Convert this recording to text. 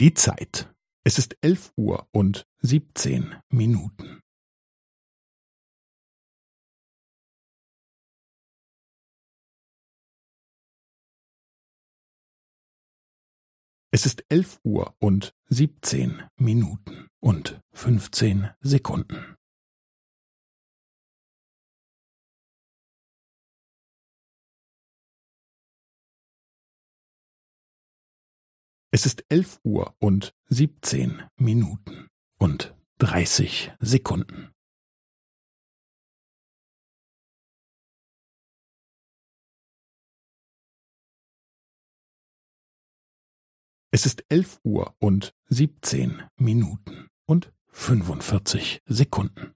Die Zeit. Es ist elf Uhr und siebzehn Minuten. Es ist elf Uhr und siebzehn Minuten und fünfzehn Sekunden. Es ist elf Uhr und siebzehn Minuten und dreißig Sekunden. Es ist elf Uhr und siebzehn Minuten und fünfundvierzig Sekunden.